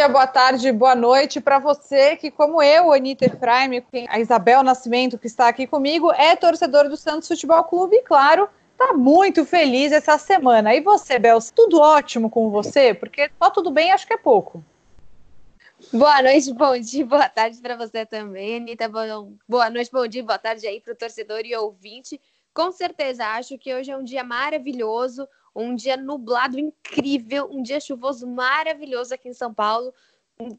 dia, boa tarde, boa noite para você que, como eu, Anitta Efraim, a Isabel Nascimento, que está aqui comigo, é torcedor do Santos Futebol Clube e, claro, está muito feliz essa semana. E você, Bel, tudo ótimo com você? Porque só tudo bem acho que é pouco. Boa noite, bom dia, boa tarde para você também, Anitta. Boa noite, bom dia, boa tarde aí para o torcedor e ouvinte. Com certeza, acho que hoje é um dia maravilhoso, um dia nublado incrível, um dia chuvoso maravilhoso aqui em São Paulo.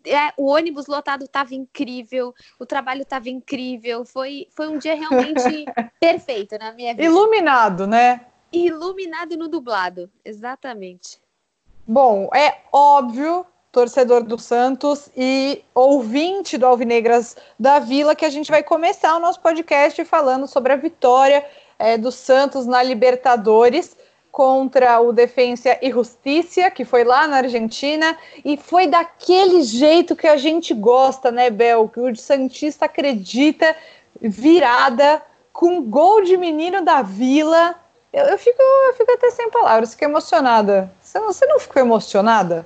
É, o ônibus lotado estava incrível, o trabalho estava incrível, foi, foi um dia realmente perfeito na minha vida. Iluminado, né? Iluminado no dublado, exatamente. Bom, é óbvio, torcedor do Santos e ouvinte do Alvinegras da Vila, que a gente vai começar o nosso podcast falando sobre a vitória é, do Santos na Libertadores contra o Defensa e Justiça, que foi lá na Argentina, e foi daquele jeito que a gente gosta, né, Bel? Que o Santista acredita, virada, com gol de menino da Vila. Eu, eu, fico, eu fico até sem palavras, fiquei emocionada. Você não, você não ficou emocionada?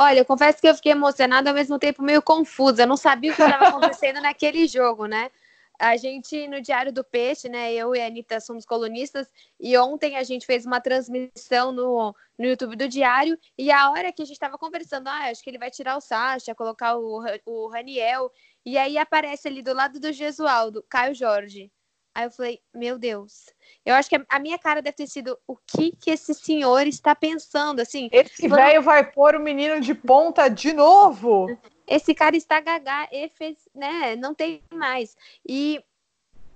Olha, eu confesso que eu fiquei emocionada ao mesmo tempo meio confusa. Eu não sabia o que estava acontecendo naquele jogo, né? A gente, no Diário do Peixe, né, eu e a Anitta somos colunistas, e ontem a gente fez uma transmissão no, no YouTube do Diário, e a hora que a gente estava conversando, ah, acho que ele vai tirar o Sacha, colocar o, o Raniel, e aí aparece ali do lado do Gesualdo, Caio Jorge. Aí eu falei, meu Deus. Eu acho que a minha cara deve ter sido o que que esse senhor está pensando, assim. Esse velho vai pôr o menino de ponta de novo. Esse cara está fez, né? Não tem mais. E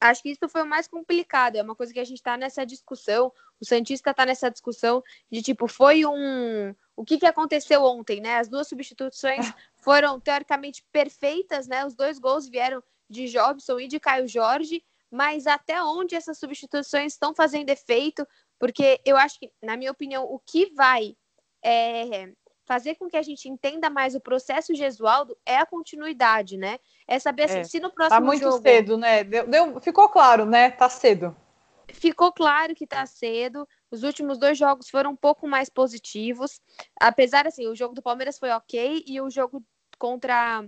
acho que isso foi o mais complicado. É uma coisa que a gente está nessa discussão. O Santista está nessa discussão de tipo, foi um. O que, que aconteceu ontem, né? As duas substituições foram teoricamente perfeitas, né? Os dois gols vieram de Jobson e de Caio Jorge, mas até onde essas substituições estão fazendo efeito? Porque eu acho que, na minha opinião, o que vai é, fazer com que a gente entenda mais o processo Gesualdo é a continuidade, né? É saber assim, é. se no tá próximo tá muito jogo... cedo, né? Deu, deu, ficou claro, né? Tá cedo. Ficou claro que tá cedo. Os últimos dois jogos foram um pouco mais positivos. Apesar, assim, o jogo do Palmeiras foi ok e o jogo contra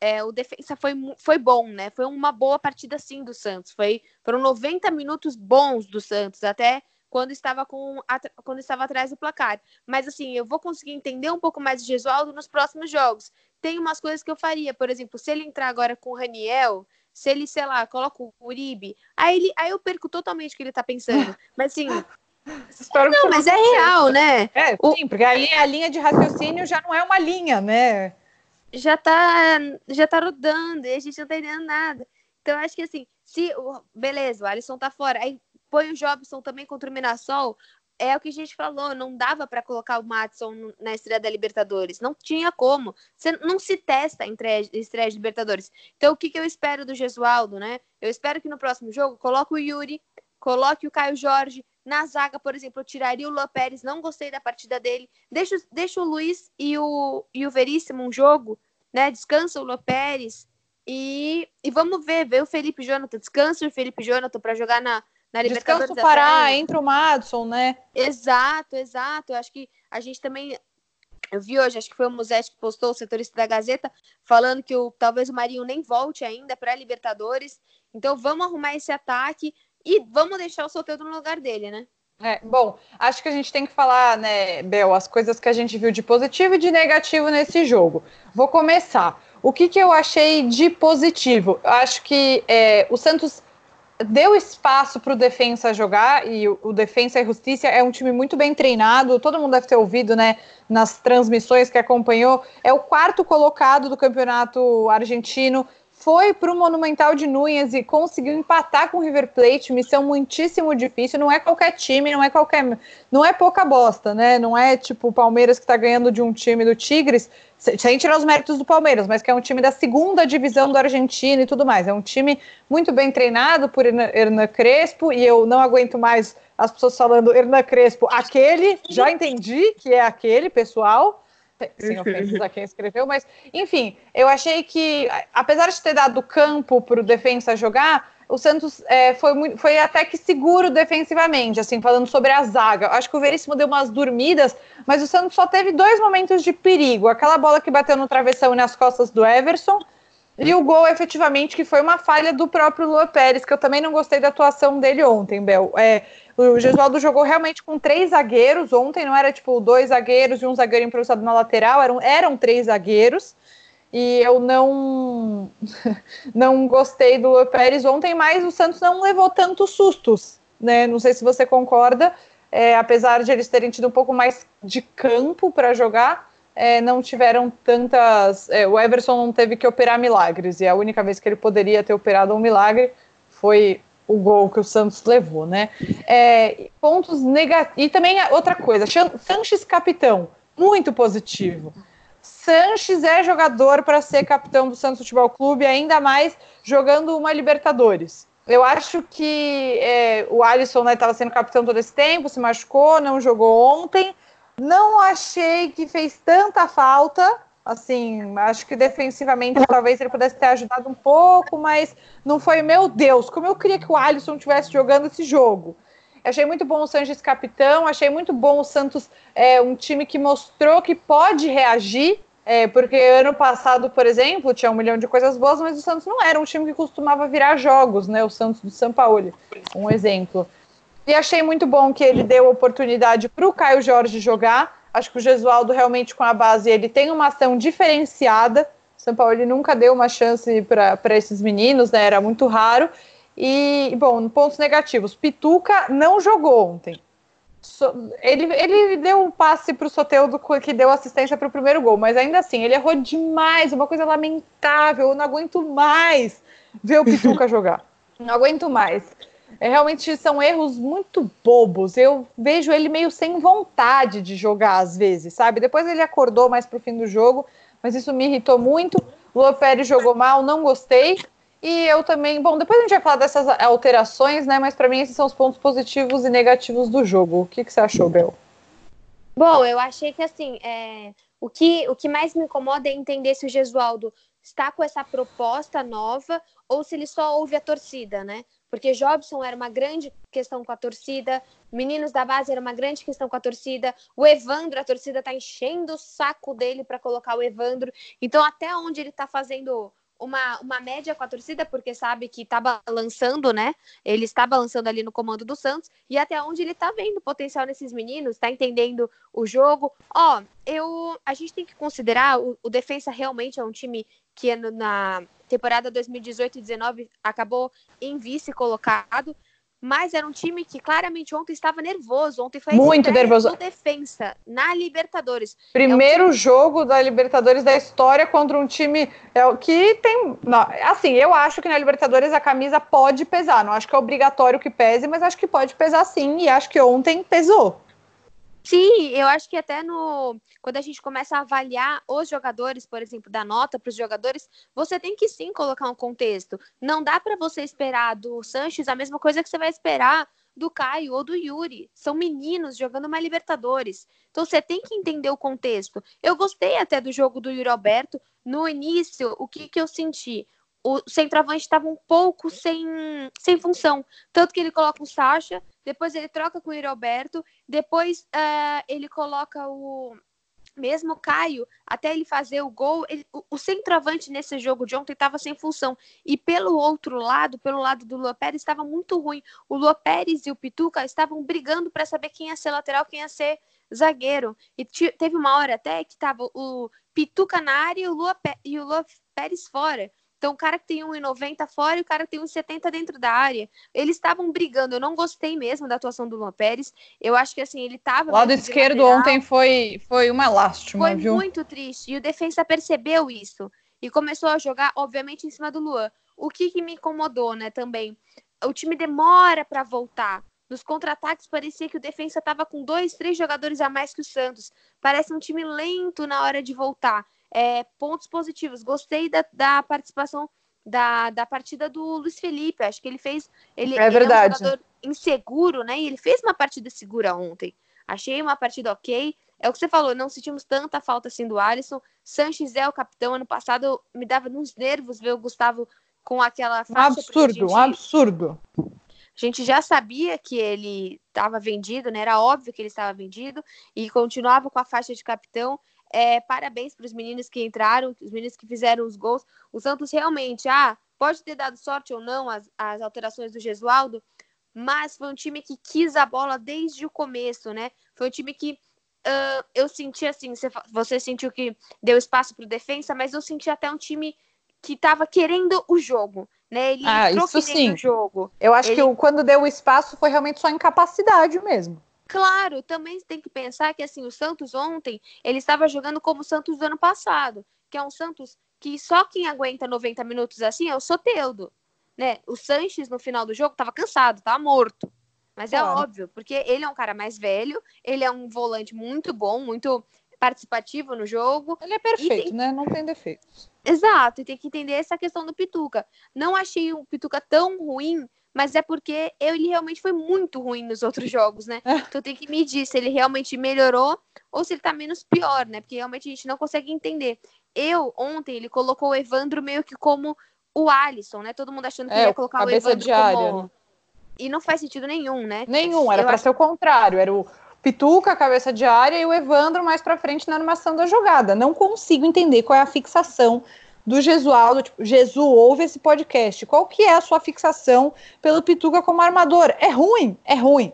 é, o defesa foi, foi bom, né? Foi uma boa partida, sim, do Santos. Foi, foram 90 minutos bons do Santos, até quando estava com quando estava atrás do placar. Mas assim, eu vou conseguir entender um pouco mais de Gesualdo nos próximos jogos. Tem umas coisas que eu faria, por exemplo, se ele entrar agora com o Raniel, se ele, sei lá, coloca o Uribe, aí, ele, aí eu perco totalmente o que ele tá pensando. Mas assim. não, mas é real, né? É, o... sim, porque aí a linha de raciocínio já não é uma linha, né? Já tá, já tá rodando e a gente não tá entendendo nada. Então, eu acho que assim, se. Beleza, o Alisson tá fora. Aí põe o Jobson também contra o Mirassol, é o que a gente falou, não dava para colocar o Matson na estreia da Libertadores, não tinha como. Você não se testa entre estreia de Libertadores. Então, o que, que eu espero do Gesualdo, né? Eu espero que no próximo jogo coloque o Yuri, coloque o Caio Jorge. Na zaga, por exemplo, eu tiraria o Lô Pérez, não gostei da partida dele. Deixa, deixa o Luiz e o, e o Veríssimo um jogo, né? Descansa o Lô Pérez. E, e vamos ver, ver o Felipe Jonathan, descansa o Felipe Jonathan para jogar na, na Libertadores. Descanso Pará, entra o Madison, né? Exato, exato. Eu acho que a gente também. Eu vi hoje, acho que foi o Musete que postou, o setorista da Gazeta, falando que o, talvez o Marinho nem volte ainda para a Libertadores. Então vamos arrumar esse ataque e vamos deixar o Soteldo no lugar dele, né? É, bom, acho que a gente tem que falar, né, Bel, as coisas que a gente viu de positivo e de negativo nesse jogo. Vou começar. O que, que eu achei de positivo? Eu acho que é, o Santos deu espaço para o Defensa jogar, e o, Defensa e Justiça é um time muito bem treinado, todo mundo deve ter ouvido, né, nas transmissões que acompanhou, é o quarto colocado do campeonato argentino, foi para o Monumental de Núñez e conseguiu empatar com o River Plate, missão muitíssimo difícil, não é qualquer time, não é qualquer, não é pouca bosta, né, não é tipo o Palmeiras que está ganhando de um time do Tigres, sem tirar os méritos do Palmeiras, mas que é um time da segunda divisão do Argentina e tudo mais. É um time muito bem treinado por Hernan Crespo, e eu não aguento mais as pessoas falando Hernan Crespo, aquele, já entendi que é aquele, pessoal, sem ofensas a quem escreveu, mas enfim, eu achei que, apesar de ter dado campo para o defensa jogar, o Santos é, foi, muito, foi até que seguro defensivamente, assim, falando sobre a zaga. Acho que o Veríssimo deu umas dormidas, mas o Santos só teve dois momentos de perigo. Aquela bola que bateu no travessão e nas costas do Everson, e o gol, efetivamente, que foi uma falha do próprio Lua Pérez, que eu também não gostei da atuação dele ontem, Bel. É, o Gesualdo jogou realmente com três zagueiros ontem, não era tipo dois zagueiros e um zagueiro improvisado na lateral, eram, eram três zagueiros e eu não não gostei do Pérez ontem, mas o Santos não levou tantos sustos, né? Não sei se você concorda, é, apesar de eles terem tido um pouco mais de campo para jogar, é, não tiveram tantas. É, o Everson não teve que operar milagres, e a única vez que ele poderia ter operado um milagre foi o gol que o Santos levou, né? É, pontos negativos. E também outra coisa, Sanches capitão, muito positivo. Sanches é jogador para ser capitão do Santos Futebol Clube, ainda mais jogando uma Libertadores. Eu acho que é, o Alisson estava né, sendo capitão todo esse tempo, se machucou, não jogou ontem. Não achei que fez tanta falta. Assim, acho que defensivamente talvez ele pudesse ter ajudado um pouco, mas não foi, meu Deus, como eu queria que o Alisson estivesse jogando esse jogo. Achei muito bom o Sanches capitão, achei muito bom o Santos, é, um time que mostrou que pode reagir é, porque ano passado, por exemplo, tinha um milhão de coisas boas, mas o Santos não era um time que costumava virar jogos, né? O Santos do São Paulo, um exemplo. E achei muito bom que ele deu oportunidade para o Caio Jorge jogar. Acho que o Gesualdo realmente com a base ele tem uma ação diferenciada. São Paulo ele nunca deu uma chance para esses meninos, né? Era muito raro. E, bom, pontos negativos. Pituca não jogou ontem ele, ele deu um passe para o Soteudo que deu assistência para o primeiro gol, mas ainda assim, ele errou demais, uma coisa lamentável. Eu não aguento mais ver o Pituca jogar. Não aguento mais. É, realmente são erros muito bobos. Eu vejo ele meio sem vontade de jogar às vezes, sabe? Depois ele acordou mais pro fim do jogo, mas isso me irritou muito. O Lopes jogou mal, não gostei. E eu também, bom, depois a gente vai falar dessas alterações, né? Mas para mim esses são os pontos positivos e negativos do jogo. O que, que você achou, Bel? Bom, eu achei que assim, é, o, que, o que mais me incomoda é entender se o Gesualdo está com essa proposta nova ou se ele só ouve a torcida, né? Porque Jobson era uma grande questão com a torcida, meninos da base era uma grande questão com a torcida, o Evandro, a torcida tá enchendo o saco dele para colocar o Evandro. Então, até onde ele tá fazendo uma, uma média com a torcida, porque sabe que está balançando, né? Ele está balançando ali no comando do Santos, e até onde ele está vendo potencial nesses meninos, está entendendo o jogo. Ó, eu a gente tem que considerar o, o Defensa realmente é um time que na temporada 2018 e 19 acabou em vice colocado, mas era um time que claramente ontem estava nervoso. Ontem foi muito nervoso. defensa na Libertadores. Primeiro é um... jogo da Libertadores da história contra um time é, que tem. Assim, eu acho que na Libertadores a camisa pode pesar. Não acho que é obrigatório que pese, mas acho que pode pesar sim. E acho que ontem pesou. Sim, eu acho que até no quando a gente começa a avaliar os jogadores, por exemplo, da nota para os jogadores, você tem que sim colocar um contexto. Não dá para você esperar do Sanches a mesma coisa que você vai esperar do Caio ou do Yuri. São meninos jogando uma Libertadores. Então você tem que entender o contexto. Eu gostei até do jogo do Yuri Alberto. No início, o que, que eu senti? O centroavante estava um pouco sem, sem função. Tanto que ele coloca o Sacha, depois ele troca com o Alberto, depois uh, ele coloca o mesmo Caio, até ele fazer o gol, ele, o, o, centroavante nesse jogo de ontem estava sem função. E pelo outro lado, pelo lado do Lua Pérez, estava muito ruim. O Lua Pérez e o Pituca estavam brigando para saber quem ia ser lateral, quem ia ser zagueiro. E teve uma hora até que estava o Pituca na área e o Lua, e o Lua Pérez fora. Então, o cara que tem 1,90 fora e o cara que tem 1,70 dentro da área. Eles estavam brigando. Eu não gostei mesmo da atuação do Luan Pérez. Eu acho que, assim, ele estava. O lado esquerdo ontem foi, foi uma lástima, foi viu? Foi muito triste. E o defensa percebeu isso. E começou a jogar, obviamente, em cima do Luan. O que, que me incomodou, né, também? O time demora para voltar. Nos contra-ataques parecia que o defensa estava com dois, três jogadores a mais que o Santos. Parece um time lento na hora de voltar é, pontos positivos. Gostei da, da participação da, da partida do Luiz Felipe. Acho que ele fez. Ele é verdade. Ele é um jogador inseguro, né? E ele fez uma partida segura ontem. Achei uma partida ok. É o que você falou, não sentimos tanta falta assim do Alisson. Sanches é o capitão. Ano passado me dava nos nervos ver o Gustavo com aquela faixa. Um absurdo, gente, um absurdo. A gente já sabia que ele estava vendido, né? Era óbvio que ele estava vendido e continuava com a faixa de capitão. É, parabéns para os meninos que entraram, os meninos que fizeram os gols. O Santos realmente, ah, pode ter dado sorte ou não as, as alterações do Gesualdo, mas foi um time que quis a bola desde o começo, né? Foi um time que uh, eu senti assim, você, você sentiu que deu espaço para o defensa, mas eu senti até um time que estava querendo o jogo. Né? Ele ah, isso sim. o jogo. Eu acho Ele... que o, quando deu o espaço foi realmente só incapacidade mesmo. Claro, também tem que pensar que assim, o Santos ontem, ele estava jogando como o Santos do ano passado, que é um Santos que só quem aguenta 90 minutos assim é o Soteudo, né? O Sanches no final do jogo estava cansado, estava morto. Mas é claro. é óbvio, porque ele é um cara mais velho, ele é um volante muito bom, muito participativo no jogo. Ele é perfeito, tem... né? Não tem defeitos. Exato, e tem que entender essa questão do Pituca. Não achei o Pituca tão ruim, mas é porque ele realmente foi muito ruim nos outros jogos, né? É. Então tem que medir se ele realmente melhorou ou se ele tá menos pior, né? Porque realmente a gente não consegue entender. Eu, ontem, ele colocou o Evandro meio que como o Alisson, né? Todo mundo achando que é, ia colocar o Evandro diária, como... Né? E não faz sentido nenhum, né? Nenhum, era para acho... ser o contrário. Era o Pituca, cabeça de área, e o Evandro mais para frente na animação da jogada. Não consigo entender qual é a fixação do Jesualdo. Tipo, Jesu, ouve esse podcast. Qual que é a sua fixação pelo Pituca como armador? É ruim, é ruim.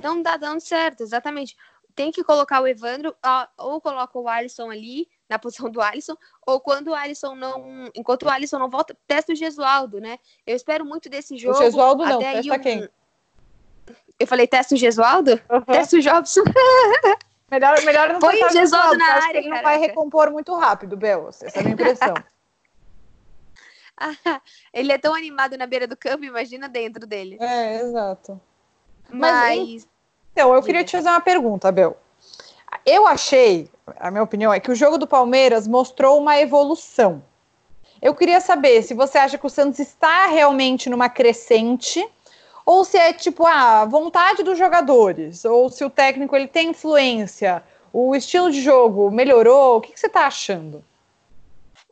Não dá dando certo, exatamente. Tem que colocar o Evandro, ou coloca o Alisson ali, na posição do Alisson, ou quando o Alisson não. Enquanto o Alisson não volta, testa o Gesualdo, né? Eu espero muito desse jogo. O Gesualdo não, testa um... quem? Eu falei, testa o Gesualdo? Uhum. Testa o Jobson. melhor, melhor não Põe o Gesualdo na área. Acho ele não vai recompor muito rápido, Bel. Essa é a minha impressão. ele é tão animado na beira do campo, imagina dentro dele. É, exato. Mas. Mas... Então, eu queria te fazer uma pergunta, Bel. Eu achei, a minha opinião é que o jogo do Palmeiras mostrou uma evolução. Eu queria saber se você acha que o Santos está realmente numa crescente ou se é tipo a vontade dos jogadores, ou se o técnico ele tem influência, o estilo de jogo melhorou. O que, que você está achando?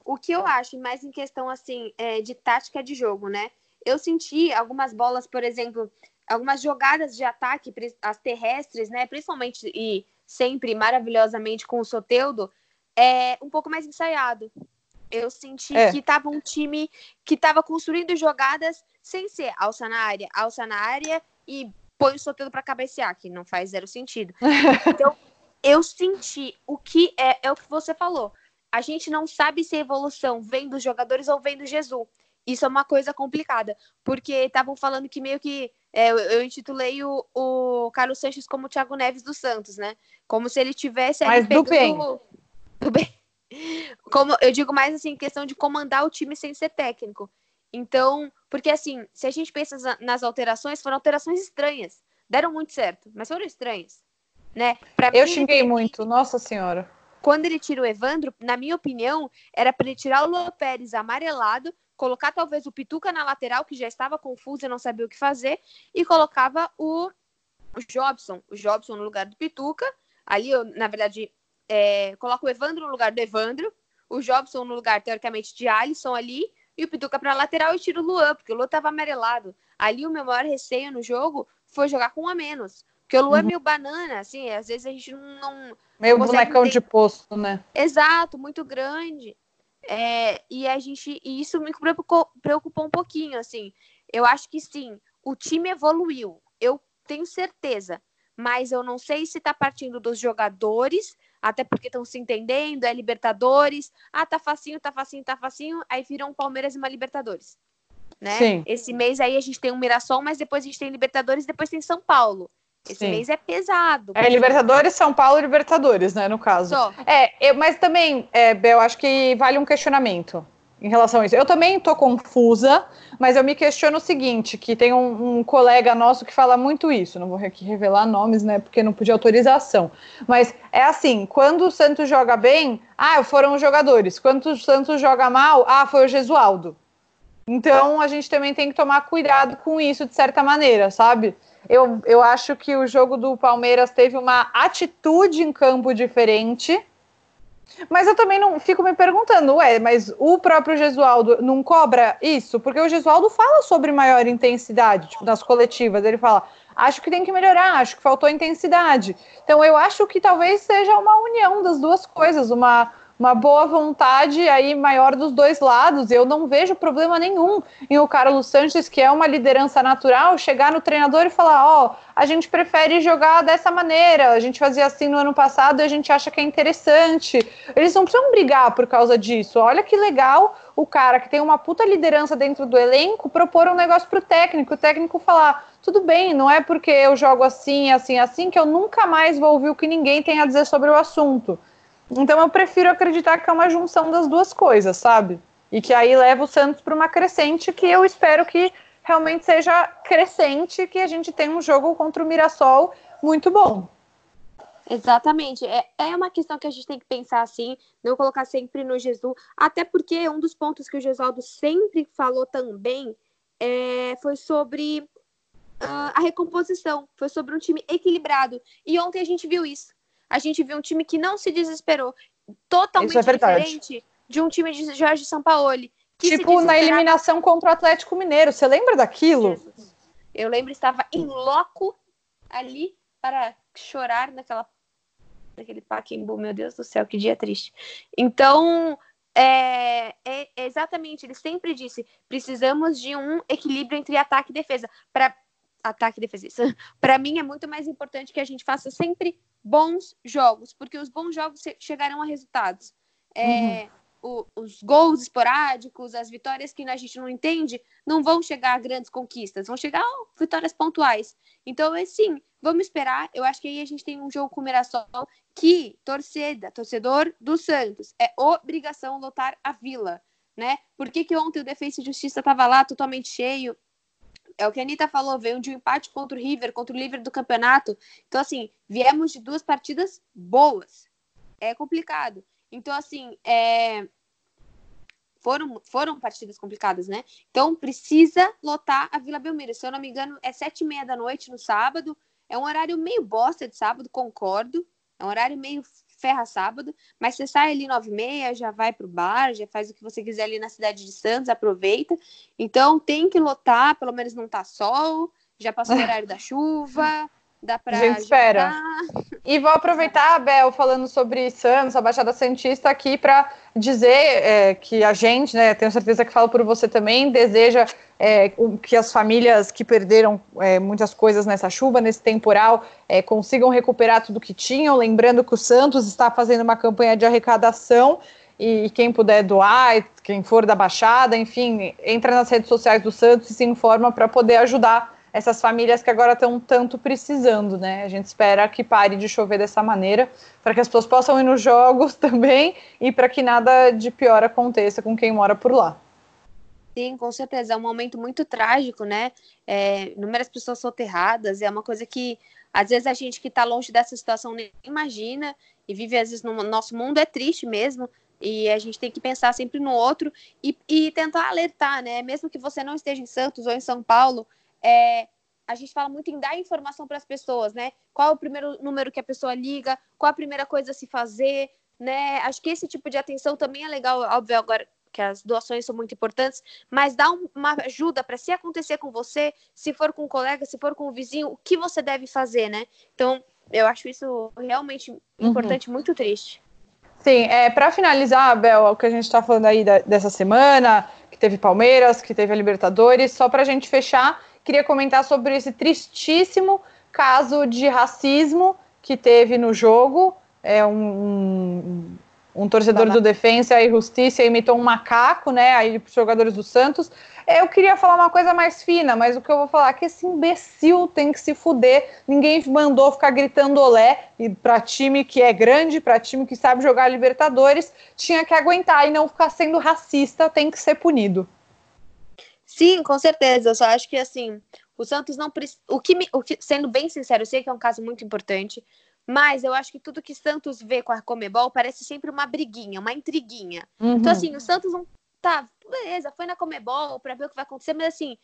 O que eu acho, mais em questão assim é, de tática de jogo, né? Eu senti algumas bolas, por exemplo, algumas jogadas de ataque, as terrestres, né? Principalmente e sempre maravilhosamente com o Soteudo, é um pouco mais ensaiado. Eu senti é. que estava um time que estava construindo jogadas sem ser alça na área, alça na área e põe o Soteudo para cabecear, que não faz zero sentido. Então, eu senti o que é, é o que você falou. A gente não sabe se a evolução vem dos jogadores ou vem do Jesus. Isso é uma coisa complicada, porque estavam falando que meio que é, eu, intitulei o, o Carlos Sanches como o Thiago Neves dos Santos, né? Como se ele tivesse Mas do bem. do bem. Como eu digo mais assim, questão de comandar o time sem ser técnico. Então, porque assim, se a gente pensa nas alterações, foram alterações estranhas. Deram muito certo, mas foram estranhas, né? Pra eu mim, xinguei ele... muito, nossa senhora. Quando ele tira o Evandro, na minha opinião, era para ele tirar o Luan Pérez amarelado colocar talvez o Pituca na lateral, que já estava confuso e não sabia o que fazer, e colocava o, o Jobson, o Jobson no lugar do Pituca. Ali, eu, na verdade, é, coloco o Evandro no lugar do Evandro, o Jobson no lugar, teoricamente, de Alisson ali, e o Pituca para lateral e tiro o Luan, porque o Luan estava amarelado. Ali, o meu maior receio no jogo foi jogar com um a menos. Porque o Luan é uhum. é meio banana, assim, às vezes a gente não. Meio bonecão ter... de posto, né? Exato, muito grande. É, e a gente, e isso me preocupou, preocupou um pouquinho, assim. Eu acho que sim, o time evoluiu, eu tenho certeza, mas eu não sei se está partindo dos jogadores, até porque estão se entendendo, é Libertadores, ah, tá facinho, tá facinho, tá facinho, aí viram um Palmeiras e uma Libertadores. Né? Sim. Esse mês aí a gente tem um Mirassol, mas depois a gente tem Libertadores, depois tem São Paulo. Esse Sim. mês é pesado. É Libertadores, São Paulo e Libertadores, né, no caso. Só. É, eu, mas também, é, Bel, acho que vale um questionamento em relação a isso. Eu também tô confusa, mas eu me questiono o seguinte, que tem um, um, colega nosso que fala muito isso, não vou aqui revelar nomes, né, porque não podia autorização, mas é assim, quando o Santos joga bem, ah, foram os jogadores, quando o Santos joga mal, ah, foi o Gesualdo. Então, a gente também tem que tomar cuidado com isso, de certa maneira, sabe? Eu, eu acho que o jogo do Palmeiras teve uma atitude em campo diferente Mas eu também não fico me perguntando, ué, mas o próprio Gesualdo não cobra isso? Porque o Gesualdo fala sobre maior intensidade, tipo, nas coletivas. Ele fala, acho que tem que melhorar, acho que faltou intensidade. Então eu acho que talvez seja uma união das duas coisas, uma uma boa vontade aí maior dos dois lados. Eu não vejo problema nenhum em o Carlos Sanches, que é uma liderança natural, chegar no treinador e falar: Ó, oh, a gente prefere jogar dessa maneira, a gente fazia assim no ano passado e a gente acha que é interessante. Eles não precisam brigar por causa disso. Olha que legal o cara que tem uma puta liderança dentro do elenco propor um negócio pro técnico, o técnico falar. Tudo bem, não é porque eu jogo assim, assim, assim, que eu nunca mais vou ouvir o que ninguém tem a dizer sobre o assunto. Então eu prefiro acreditar que é uma junção das duas coisas, sabe? E que aí leva o Santos para uma crescente que eu espero que realmente seja crescente, que a gente tenha um jogo contra o Mirassol muito bom. Exatamente. É, é uma questão que a gente tem que pensar assim, não colocar sempre no Jesus, até porque um dos pontos que o Gesualdo sempre falou também é, foi sobre uh, a recomposição, foi sobre um time equilibrado. E ontem a gente viu isso a gente viu um time que não se desesperou, totalmente é diferente de um time de Jorge Sampaoli. tipo na eliminação contra o Atlético Mineiro, você lembra daquilo? Jesus. Eu lembro, estava em loco ali para chorar naquela naquele Paquembu, meu Deus do céu, que dia triste. Então, é, é, exatamente, ele sempre disse: precisamos de um equilíbrio entre ataque e defesa. Para ataque e defesa. Para mim é muito mais importante que a gente faça sempre bons jogos, porque os bons jogos chegarão a resultados. É, uhum. o, os gols esporádicos, as vitórias que a gente não entende, não vão chegar a grandes conquistas, vão chegar a vitórias pontuais. Então, é sim, vamos esperar. Eu acho que aí a gente tem um jogo com o Mirassol que, torcida, torcedor do Santos, é obrigação lotar a vila. Né? Por que, que ontem o Defesa e Justiça estava lá totalmente cheio? É o que a Anitta falou, veio de um empate contra o River, contra o River do campeonato. Então, assim, viemos de duas partidas boas. É complicado. Então, assim, é... foram, foram partidas complicadas, né? Então, precisa lotar a Vila Belmiro. Se eu não me engano, é sete e meia da noite no sábado. É um horário meio bosta de sábado, concordo. É um horário meio ferra sábado, mas você sai ali nove e meia, já vai pro bar, já faz o que você quiser ali na cidade de Santos, aproveita. Então tem que lotar, pelo menos não tá sol, já passou o horário da chuva, dá pra. A gente espera. E vou aproveitar, Bel, falando sobre Santos, a Baixada Santista, aqui para dizer é, que a gente, né, tenho certeza que falo por você também, deseja é, que as famílias que perderam é, muitas coisas nessa chuva, nesse temporal, é, consigam recuperar tudo que tinham. Lembrando que o Santos está fazendo uma campanha de arrecadação e quem puder doar, quem for da Baixada, enfim, entra nas redes sociais do Santos e se informa para poder ajudar essas famílias que agora estão tanto precisando, né? A gente espera que pare de chover dessa maneira, para que as pessoas possam ir nos jogos também e para que nada de pior aconteça com quem mora por lá. Sim, com certeza. É um momento muito trágico, né? É, inúmeras pessoas soterradas, é uma coisa que às vezes a gente que está longe dessa situação nem imagina e vive às vezes no nosso mundo é triste mesmo. E a gente tem que pensar sempre no outro e, e tentar alertar, né? Mesmo que você não esteja em Santos ou em São Paulo, é, a gente fala muito em dar informação para as pessoas, né? Qual é o primeiro número que a pessoa liga, qual a primeira coisa a se fazer, né? Acho que esse tipo de atenção também é legal, óbvio, agora que as doações são muito importantes, mas dá um, uma ajuda para se acontecer com você, se for com um colega, se for com um vizinho, o que você deve fazer, né? Então, eu acho isso realmente uhum. importante, uhum. muito triste. Sim, é, para finalizar, Abel, o que a gente está falando aí da, dessa semana, que teve Palmeiras, que teve a Libertadores, só para a gente fechar, queria comentar sobre esse tristíssimo caso de racismo que teve no jogo. É um, um, um torcedor do Defensa e Justiça imitou um macaco, né? Aí os jogadores do Santos. Eu queria falar uma coisa mais fina, mas o que eu vou falar é que esse imbecil tem que se fuder. Ninguém mandou ficar gritando olé e para time que é grande, para time que sabe jogar Libertadores, tinha que aguentar e não ficar sendo racista, tem que ser punido. Sim, com certeza. Eu só acho que assim, o Santos não precisa. O que, me... o que, sendo bem sincero, eu sei que é um caso muito importante, mas eu acho que tudo que Santos vê com a Comebol parece sempre uma briguinha, uma intriguinha. Uhum. Então, assim, o Santos não. Tá, beleza, foi na Comebol para ver o que vai acontecer, mas assim,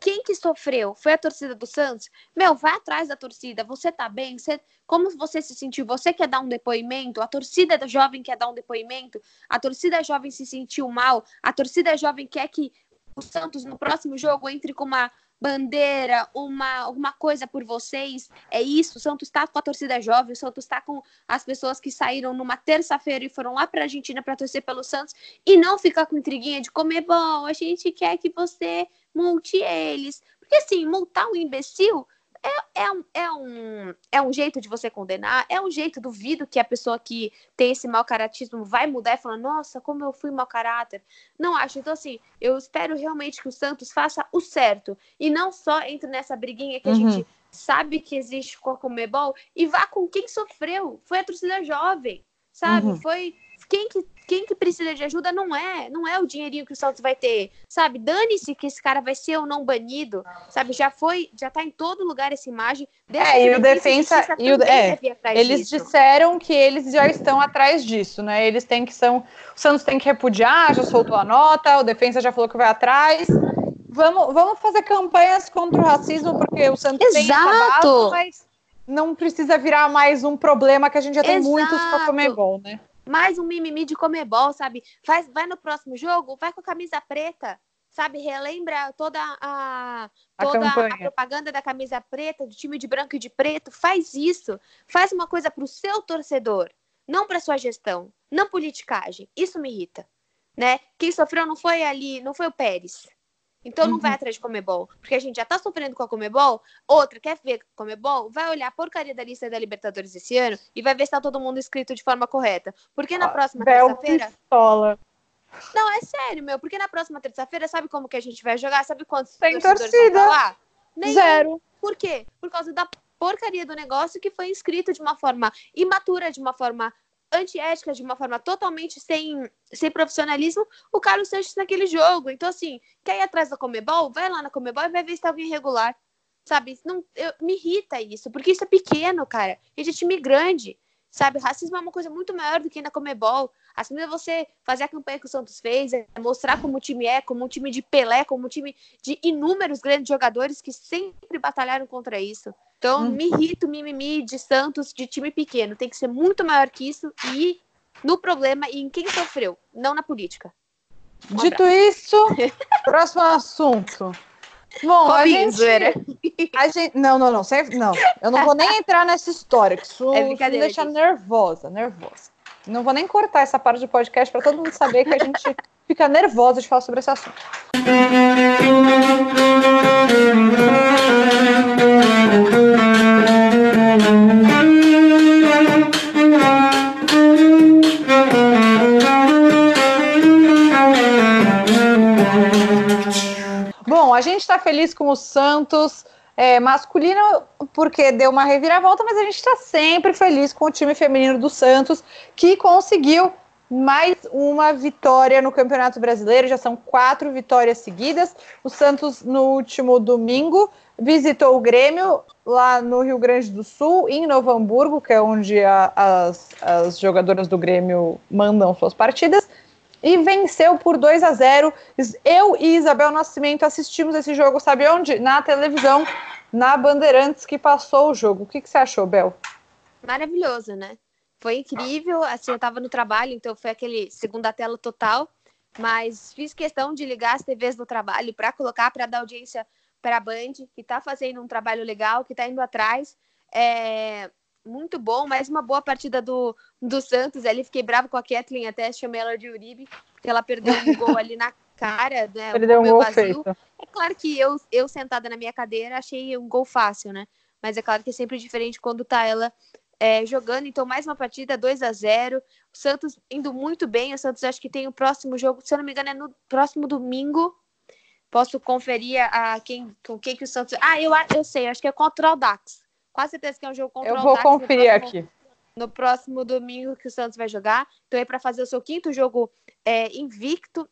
quem que sofreu? Foi a torcida do Santos? Meu, vai atrás da torcida. Você tá bem? Você, como você se sentiu? Você quer dar um depoimento? A torcida da jovem quer dar um depoimento? A torcida jovem se sentiu mal? A torcida jovem quer que o Santos no próximo jogo entre com uma bandeira, uma, uma coisa por vocês. É isso. O Santos está com a torcida jovem, o Santos está com as pessoas que saíram numa terça-feira e foram lá para a Argentina para torcer pelo Santos e não ficar com intriguinha de comer bom. A gente quer que você multe eles. Porque assim, multar um imbecil é, é, um, é, um, é um jeito de você condenar, é um jeito, duvido que a pessoa que tem esse mau caratismo vai mudar e falar, nossa, como eu fui mau caráter. Não acho. Então, assim, eu espero realmente que o Santos faça o certo e não só entre nessa briguinha que uhum. a gente sabe que existe com a Comebol e vá com quem sofreu. Foi a torcida jovem, sabe? Uhum. Foi quem que, quem que precisa de ajuda não é, não é o dinheirinho que o Santos vai ter, sabe? Dane-se que esse cara vai ser ou não banido, sabe? Já foi, já tá em todo lugar essa imagem. É, e o defensa, e o, é, eles disso. disseram que eles já estão atrás disso, né? Eles têm que são, o Santos tem que repudiar, já soltou a nota, o defensa já falou que vai atrás. Vamos, vamos fazer campanhas contra o racismo porque o Santos Exato. tem essa base, mas não precisa virar mais um problema que a gente já tem Exato. muitos com a Comebol, né? Mais um mimimi de comebol, sabe? Faz, vai no próximo jogo, vai com a camisa preta, sabe? Relembra toda a, toda a, a, propaganda da camisa preta, do time de branco e de preto. Faz isso. Faz uma coisa para o seu torcedor, não para sua gestão, não politicagem. Isso me irrita, né? Quem sofreu não foi ali, não foi o Pérez. Então não vai uhum. atrás de Comebol, porque a gente já tá sofrendo com a Comebol. Outra, quer ver Comebol? Vai olhar a porcaria da lista da Libertadores esse ano e vai ver se tá todo mundo inscrito de forma correta. Porque na ah, próxima terça-feira. Não, é sério, meu. Porque na próxima terça-feira, sabe como que a gente vai jogar? Sabe quantos Tem torcida. lá? Zero. Por quê? Por causa da porcaria do negócio que foi inscrito de uma forma imatura, de uma forma antiética, de uma forma totalmente sem, sem profissionalismo, o Carlos Sanches naquele jogo. Então, assim, quer ir atrás da Comebol? Vai lá na Comebol e vai ver se tá alguém irregular. Sabe? Não, eu, me irrita isso, porque isso é pequeno, cara. A gente é time grande. Sabe? Racismo é uma coisa muito maior do que na Comebol. Assim é você fazer a campanha que o Santos fez, é mostrar como o time é, como um time de Pelé, como um time de inúmeros grandes jogadores que sempre batalharam contra isso. Então, hum. me irrita o mimimi de Santos de time pequeno. Tem que ser muito maior que isso e no problema e em quem sofreu, não na política. Um Dito abraço. isso, próximo assunto. Bom, a gente, a gente, Não, não, não, não. Eu não vou nem entrar nessa história, que isso, é isso me deixa nervosa, nervosa. Não vou nem cortar essa parte do podcast para todo mundo saber que a gente fica nervosa de falar sobre esse assunto. Bom, a gente está feliz com o Santos é, masculino, porque deu uma reviravolta, mas a gente está sempre feliz com o time feminino do Santos, que conseguiu mais uma vitória no Campeonato Brasileiro. Já são quatro vitórias seguidas. O Santos, no último domingo, visitou o Grêmio lá no Rio Grande do Sul, em Novo Hamburgo, que é onde a, as, as jogadoras do Grêmio mandam suas partidas e venceu por 2 a 0. Eu e Isabel Nascimento assistimos esse jogo, sabe onde? Na televisão, na Bandeirantes, que passou o jogo. O que, que você achou, Bel? Maravilhoso, né? Foi incrível. Assim, eu estava no trabalho, então foi aquele segunda tela total. Mas fiz questão de ligar as TVs do trabalho para colocar, para dar audiência para a Band, que está fazendo um trabalho legal, que está indo atrás. É, muito bom, mais uma boa partida do, do Santos. Ali fiquei bravo com a Kathleen, até chamei ela de Uribe, porque ela perdeu um gol ali na cara, né? Perdeu um gol vazio. feito. É claro que eu, eu sentada na minha cadeira achei um gol fácil, né? Mas é claro que é sempre diferente quando tá ela é, jogando. Então, mais uma partida, 2 a 0 O Santos indo muito bem. O Santos acho que tem o próximo jogo, se eu não me engano, é no próximo domingo. Posso conferir a quem, com quem que o Santos. Ah, eu, eu sei, acho que é contra o Dax. Quase certeza que é um jogo contra Eu vou conferir próximo, aqui. No próximo domingo que o Santos vai jogar. Então é para fazer o seu quinto jogo é, invicto.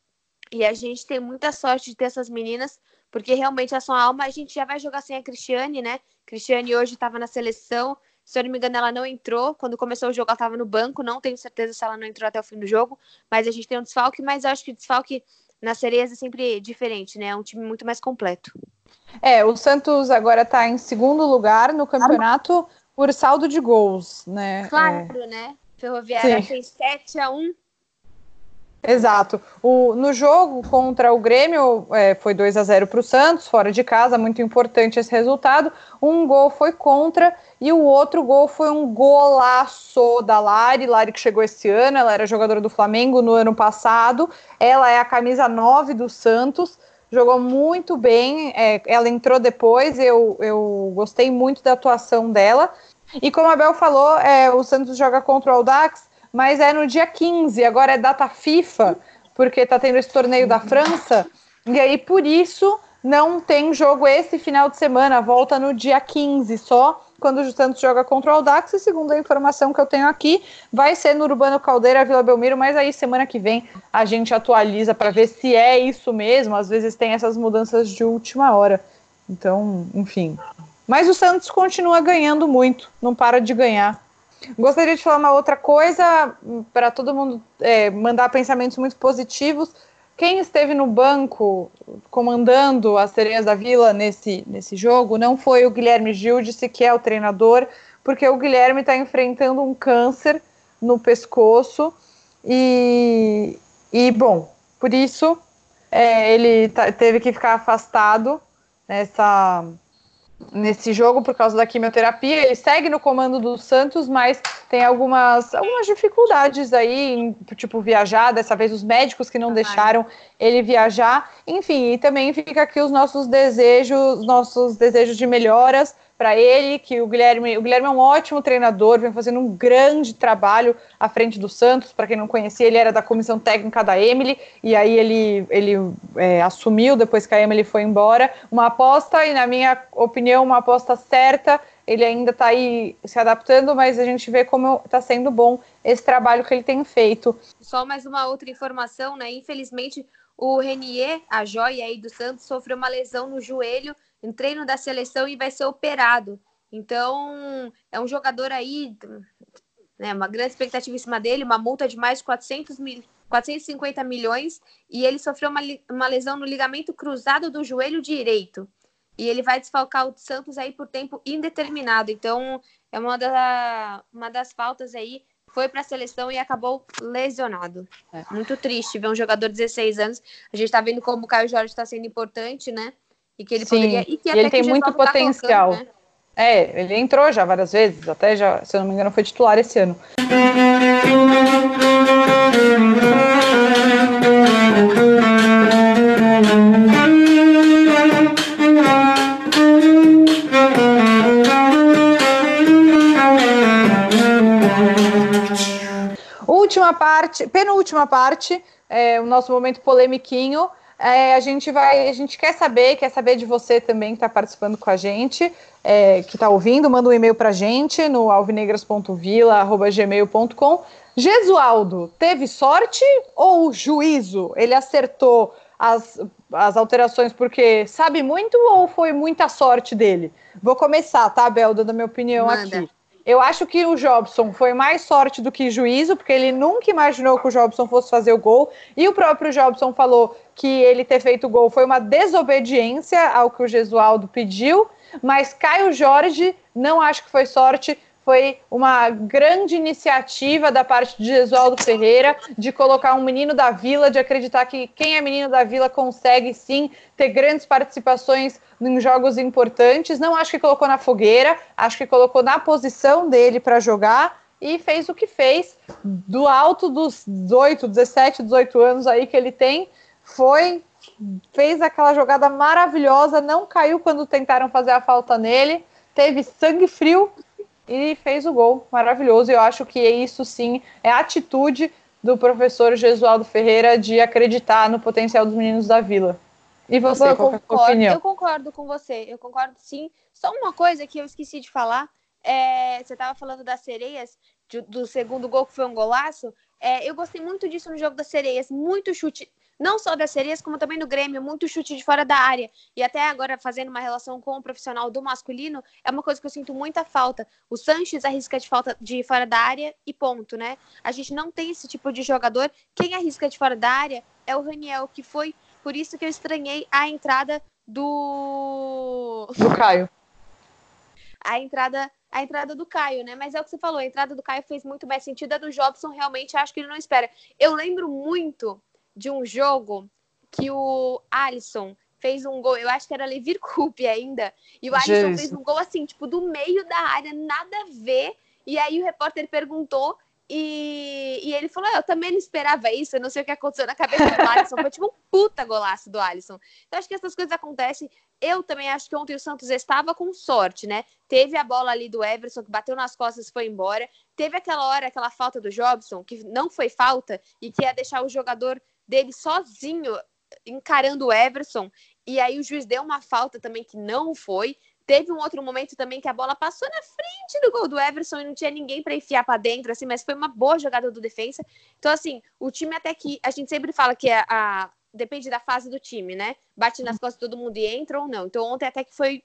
E a gente tem muita sorte de ter essas meninas, porque realmente a sua alma, a gente já vai jogar sem a Cristiane, né? Cristiane hoje estava na seleção. Se eu não me engano, ela não entrou. Quando começou o jogo, ela estava no banco. Não tenho certeza se ela não entrou até o fim do jogo. Mas a gente tem um desfalque, mas acho que o desfalque na Cereza é sempre diferente, né? É um time muito mais completo. É, o Santos agora está em segundo lugar no campeonato por saldo de gols, né? Claro, é... né? Ferroviária Sim. fez 7 a 1 Exato. O, no jogo contra o Grêmio, é, foi 2 a 0 para o Santos, fora de casa, muito importante esse resultado. Um gol foi contra e o outro gol foi um golaço da Lari. Lari que chegou esse ano, ela era jogadora do Flamengo no ano passado. Ela é a camisa 9 do Santos, jogou muito bem. É, ela entrou depois, eu, eu gostei muito da atuação dela. E como a Bel falou, é, o Santos joga contra o Aldax mas é no dia 15, agora é data FIFA, porque tá tendo esse torneio da França, e aí por isso não tem jogo esse final de semana, volta no dia 15 só, quando o Santos joga contra o Aldax, e segundo a informação que eu tenho aqui, vai ser no Urbano Caldeira, Vila Belmiro, mas aí semana que vem a gente atualiza para ver se é isso mesmo, às vezes tem essas mudanças de última hora. Então, enfim. Mas o Santos continua ganhando muito, não para de ganhar. Gostaria de falar uma outra coisa para todo mundo é, mandar pensamentos muito positivos. Quem esteve no banco comandando as Sereias da Vila nesse, nesse jogo não foi o Guilherme Gildice, que é o treinador, porque o Guilherme está enfrentando um câncer no pescoço e, e bom, por isso é, ele tá, teve que ficar afastado nessa nesse jogo por causa da quimioterapia. Ele segue no comando do Santos, mas tem algumas, algumas dificuldades aí, em, tipo, viajar. Dessa vez, os médicos que não ah, deixaram ele viajar. Enfim, e também fica aqui os nossos desejos, nossos desejos de melhoras para ele, que o Guilherme, o Guilherme é um ótimo treinador, vem fazendo um grande trabalho à frente do Santos. Para quem não conhecia, ele era da comissão técnica da Emily e aí ele, ele é, assumiu depois que a Emily foi embora. Uma aposta e na minha opinião uma aposta certa. Ele ainda está aí se adaptando, mas a gente vê como está sendo bom esse trabalho que ele tem feito. Só mais uma outra informação, né? Infelizmente, o Renier, a joia aí do Santos, sofreu uma lesão no joelho em treino da seleção e vai ser operado. Então, é um jogador aí, né, uma grande expectativa em cima dele, uma multa de mais de 400 mil, 450 milhões, e ele sofreu uma, uma lesão no ligamento cruzado do joelho direito. E ele vai desfalcar o Santos aí por tempo indeterminado. Então, é uma, da, uma das faltas aí. Foi para a seleção e acabou lesionado. É. Muito triste ver um jogador de 16 anos. A gente está vendo como o Caio Jorge está sendo importante, né? E que ele Sim, poderia. E que ele tem muito tá potencial. Tá né? É, ele entrou já várias vezes, até já, se eu não me engano, foi titular esse ano. Última parte, penúltima parte, é, o nosso momento polemiquinho. É, a gente vai, a gente quer saber, quer saber de você também que está participando com a gente, é, que está ouvindo, manda um e-mail para a gente no alvinegras.vila@gmail.com. Gesualdo, teve sorte ou juízo? Ele acertou as, as alterações porque sabe muito ou foi muita sorte dele? Vou começar, tá, Bel, dando minha opinião Manda. aqui. Eu acho que o Jobson foi mais sorte do que juízo, porque ele nunca imaginou que o Jobson fosse fazer o gol. E o próprio Jobson falou que ele ter feito o gol foi uma desobediência ao que o Gesualdo pediu. Mas Caio Jorge, não acho que foi sorte, foi uma grande iniciativa da parte de Gesualdo Ferreira de colocar um menino da vila, de acreditar que quem é menino da vila consegue sim ter grandes participações em jogos importantes. Não acho que colocou na fogueira, acho que colocou na posição dele para jogar e fez o que fez. Do alto dos 18, 17, 18 anos aí que ele tem, foi fez aquela jogada maravilhosa, não caiu quando tentaram fazer a falta nele, teve sangue frio e fez o gol maravilhoso. Eu acho que isso sim é a atitude do professor Jesualdo Ferreira de acreditar no potencial dos meninos da Vila. E você, eu qual concordo, é a opinião? Eu concordo com você, eu concordo sim. Só uma coisa que eu esqueci de falar, é, você estava falando das sereias, de, do segundo gol que foi um golaço. É, eu gostei muito disso no jogo das sereias, muito chute não só das sereias, como também no Grêmio, muito chute de fora da área. E até agora, fazendo uma relação com o profissional do masculino, é uma coisa que eu sinto muita falta. O Sanches arrisca de falta de fora da área e ponto, né? A gente não tem esse tipo de jogador. Quem arrisca de fora da área é o Raniel, que foi por isso que eu estranhei a entrada do. Do Caio. A entrada, a entrada do Caio, né? Mas é o que você falou, a entrada do Caio fez muito mais sentido. A do Jobson, realmente, acho que ele não espera. Eu lembro muito de um jogo que o Alisson fez um gol, eu acho que era Levir Coupe ainda, e o Alisson Jesus. fez um gol assim, tipo, do meio da área, nada a ver. E aí o repórter perguntou e, e ele falou: Eu também não esperava isso, eu não sei o que aconteceu na cabeça do Alisson. Foi tipo um puta golaço do Alisson. Então, acho que essas coisas acontecem. Eu também acho que ontem o Santos estava com sorte, né? Teve a bola ali do Everson, que bateu nas costas e foi embora. Teve aquela hora, aquela falta do Jobson, que não foi falta, e que ia deixar o jogador dele sozinho encarando o Everson. E aí o juiz deu uma falta também que não foi. Teve um outro momento também que a bola passou na frente do gol do Everson e não tinha ninguém para enfiar para dentro, assim, mas foi uma boa jogada do defensa. Então, assim, o time até que a gente sempre fala que a, a depende da fase do time, né? Bate nas costas de todo mundo e entra ou não. Então, ontem até que foi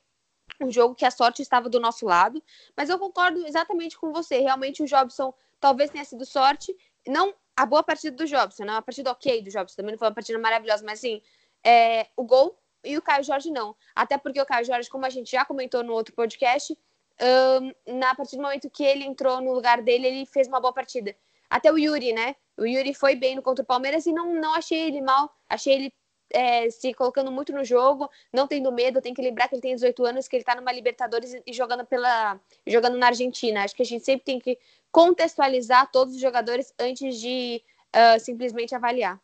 um jogo que a sorte estava do nosso lado, mas eu concordo exatamente com você. Realmente o Jobson talvez tenha sido sorte, não a boa partida do Jobson, não a partida ok do Jobson, também não foi uma partida maravilhosa, mas assim, é, o gol e o Caio Jorge não. Até porque o Caio Jorge, como a gente já comentou no outro podcast, um, na partir do momento que ele entrou no lugar dele, ele fez uma boa partida. Até o Yuri, né? O Yuri foi bem no contra o Palmeiras e não, não achei ele mal, achei ele é, se colocando muito no jogo, não tendo medo. Tem que lembrar que ele tem 18 anos, que ele tá numa Libertadores e jogando pela jogando na Argentina. Acho que a gente sempre tem que contextualizar todos os jogadores antes de uh, simplesmente avaliar.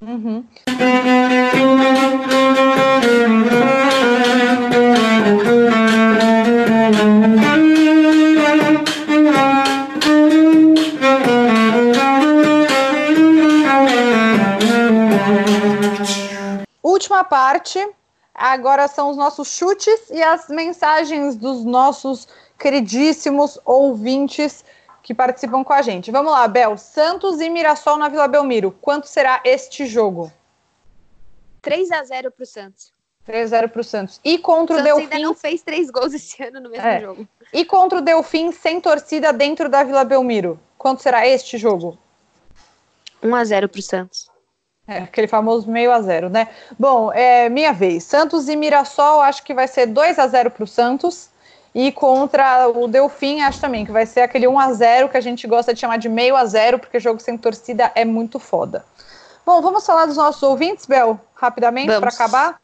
Uhum. Última parte. Agora são os nossos chutes e as mensagens dos nossos queridíssimos ouvintes que participam com a gente. Vamos lá, Bel. Santos e Mirassol na Vila Belmiro. Quanto será este jogo? 3 a 0 para o Santos. 3 a 0 para o Santos. E contra o, o Delfim. ainda não fez três gols esse ano no mesmo é. jogo. E contra o Delfim sem torcida dentro da Vila Belmiro. Quanto será este jogo? 1 a 0 para o Santos. É, aquele famoso meio a zero, né? Bom, é minha vez. Santos e Mirassol, acho que vai ser 2 a 0 para o Santos. E contra o Delfim, acho também que vai ser aquele 1 a 0 que a gente gosta de chamar de meio a zero, porque jogo sem torcida é muito foda. Bom, vamos falar dos nossos ouvintes, Bel, rapidamente, para acabar?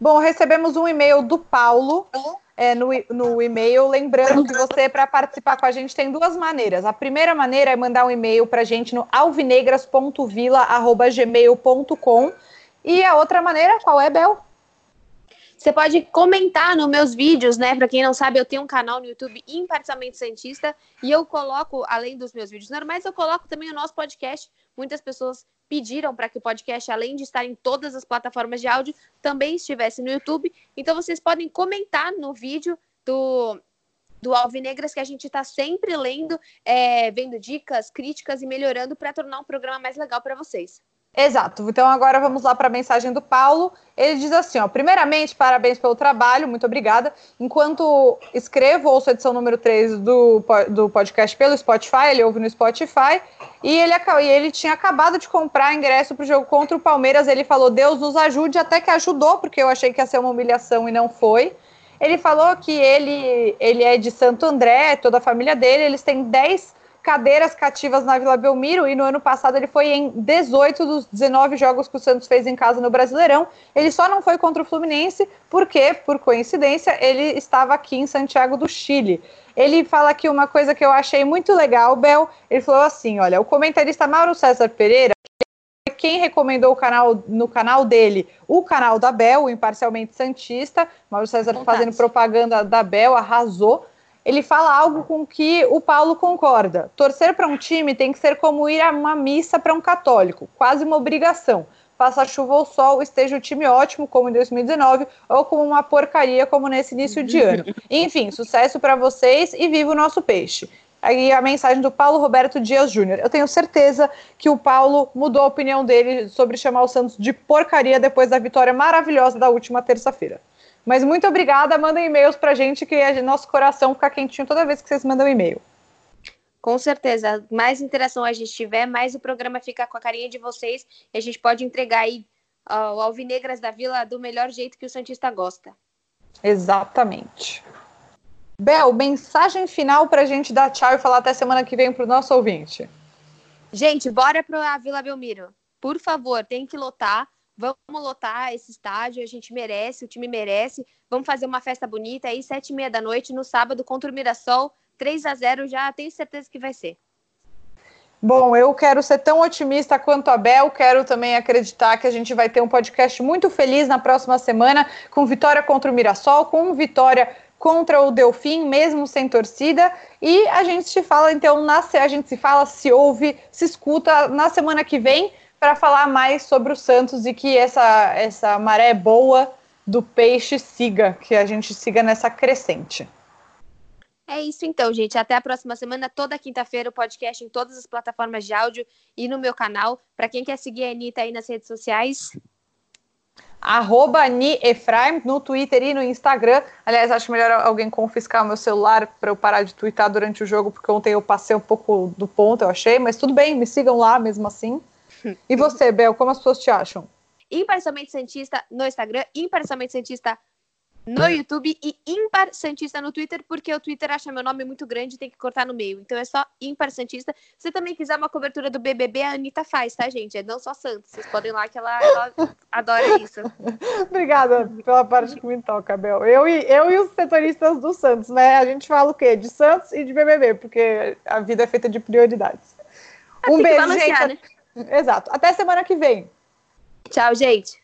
Bom, recebemos um e-mail do Paulo é, no, no e-mail, lembrando que você, para participar com a gente, tem duas maneiras. A primeira maneira é mandar um e-mail para a gente no alvinegras.vila.gmail.com e a outra maneira, qual é, Bel? Você pode comentar nos meus vídeos, né? Para quem não sabe, eu tenho um canal no YouTube Imparcialmente Santista e eu coloco, além dos meus vídeos normais, eu coloco também o nosso podcast. Muitas pessoas pediram para que o podcast, além de estar em todas as plataformas de áudio, também estivesse no YouTube. Então vocês podem comentar no vídeo do, do Alvinegras, que a gente está sempre lendo, é, vendo dicas, críticas e melhorando para tornar um programa mais legal para vocês. Exato. Então agora vamos lá para a mensagem do Paulo. Ele diz assim: ó, primeiramente, parabéns pelo trabalho, muito obrigada. Enquanto escrevo, ouço a edição número 3 do, do podcast pelo Spotify, ele ouve no Spotify, e ele, e ele tinha acabado de comprar ingresso para o jogo contra o Palmeiras. Ele falou: Deus nos ajude, até que ajudou, porque eu achei que ia ser uma humilhação e não foi. Ele falou que ele, ele é de Santo André, toda a família dele, eles têm 10 cadeiras cativas na Vila Belmiro e no ano passado ele foi em 18 dos 19 jogos que o Santos fez em casa no Brasileirão. Ele só não foi contra o Fluminense porque, por coincidência, ele estava aqui em Santiago do Chile. Ele fala aqui uma coisa que eu achei muito legal, Bel. Ele falou assim: olha, o comentarista Mauro César Pereira quem recomendou o canal no canal dele, o canal da Bel, o Imparcialmente Santista. Mauro César fazendo propaganda da Bel, arrasou ele fala algo com que o Paulo concorda. Torcer para um time tem que ser como ir a uma missa para um católico, quase uma obrigação. Faça chuva ou sol, esteja o time ótimo, como em 2019, ou como uma porcaria, como nesse início de ano. Enfim, sucesso para vocês e viva o nosso peixe. Aí a mensagem do Paulo Roberto Dias Júnior. Eu tenho certeza que o Paulo mudou a opinião dele sobre chamar o Santos de porcaria depois da vitória maravilhosa da última terça-feira. Mas muito obrigada, mandem e-mails pra gente, que é nosso coração fica quentinho toda vez que vocês mandam e-mail. Com certeza. Mais interação a gente tiver, mais o programa fica com a carinha de vocês e a gente pode entregar aí o Alvinegras da Vila do melhor jeito que o Santista gosta. Exatamente. Bel, mensagem final para a gente dar tchau e falar até semana que vem para o nosso ouvinte. Gente, bora para a Vila Belmiro. Por favor, tem que lotar. Vamos lotar esse estádio, a gente merece, o time merece. Vamos fazer uma festa bonita aí, sete e meia da noite, no sábado, contra o Mirassol. 3 a 0 já tenho certeza que vai ser. Bom, eu quero ser tão otimista quanto a Bel, quero também acreditar que a gente vai ter um podcast muito feliz na próxima semana, com vitória contra o Mirassol, com vitória contra o Delfim, mesmo sem torcida. E a gente se fala, então, na, a gente se fala, se ouve, se escuta na semana que vem para falar mais sobre o Santos e que essa, essa maré boa do peixe siga, que a gente siga nessa crescente. É isso então, gente. Até a próxima semana, toda quinta-feira, o podcast em todas as plataformas de áudio e no meu canal. Para quem quer seguir a Anitta aí nas redes sociais. Arroba Ani Efraim no Twitter e no Instagram. Aliás, acho melhor alguém confiscar o meu celular para eu parar de twittar durante o jogo, porque ontem eu passei um pouco do ponto, eu achei, mas tudo bem, me sigam lá mesmo assim. E você, Bel, como as pessoas te acham? Imparcialmente Santista no Instagram, Imparcialmente Santista no YouTube e Impar Santista no Twitter, porque o Twitter acha meu nome muito grande e tem que cortar no meio. Então é só Impar Santista. Se você também quiser uma cobertura do BBB, a Anitta faz, tá, gente? É não só Santos. Vocês podem ir lá que ela, ela adora isso. Obrigada pela parte que me toca, Bel. Eu e, eu e os setoristas do Santos, né? A gente fala o quê? De Santos e de BBB, porque a vida é feita de prioridades. Ah, um beijo, gente. Né? Exato. Até semana que vem. Tchau, gente.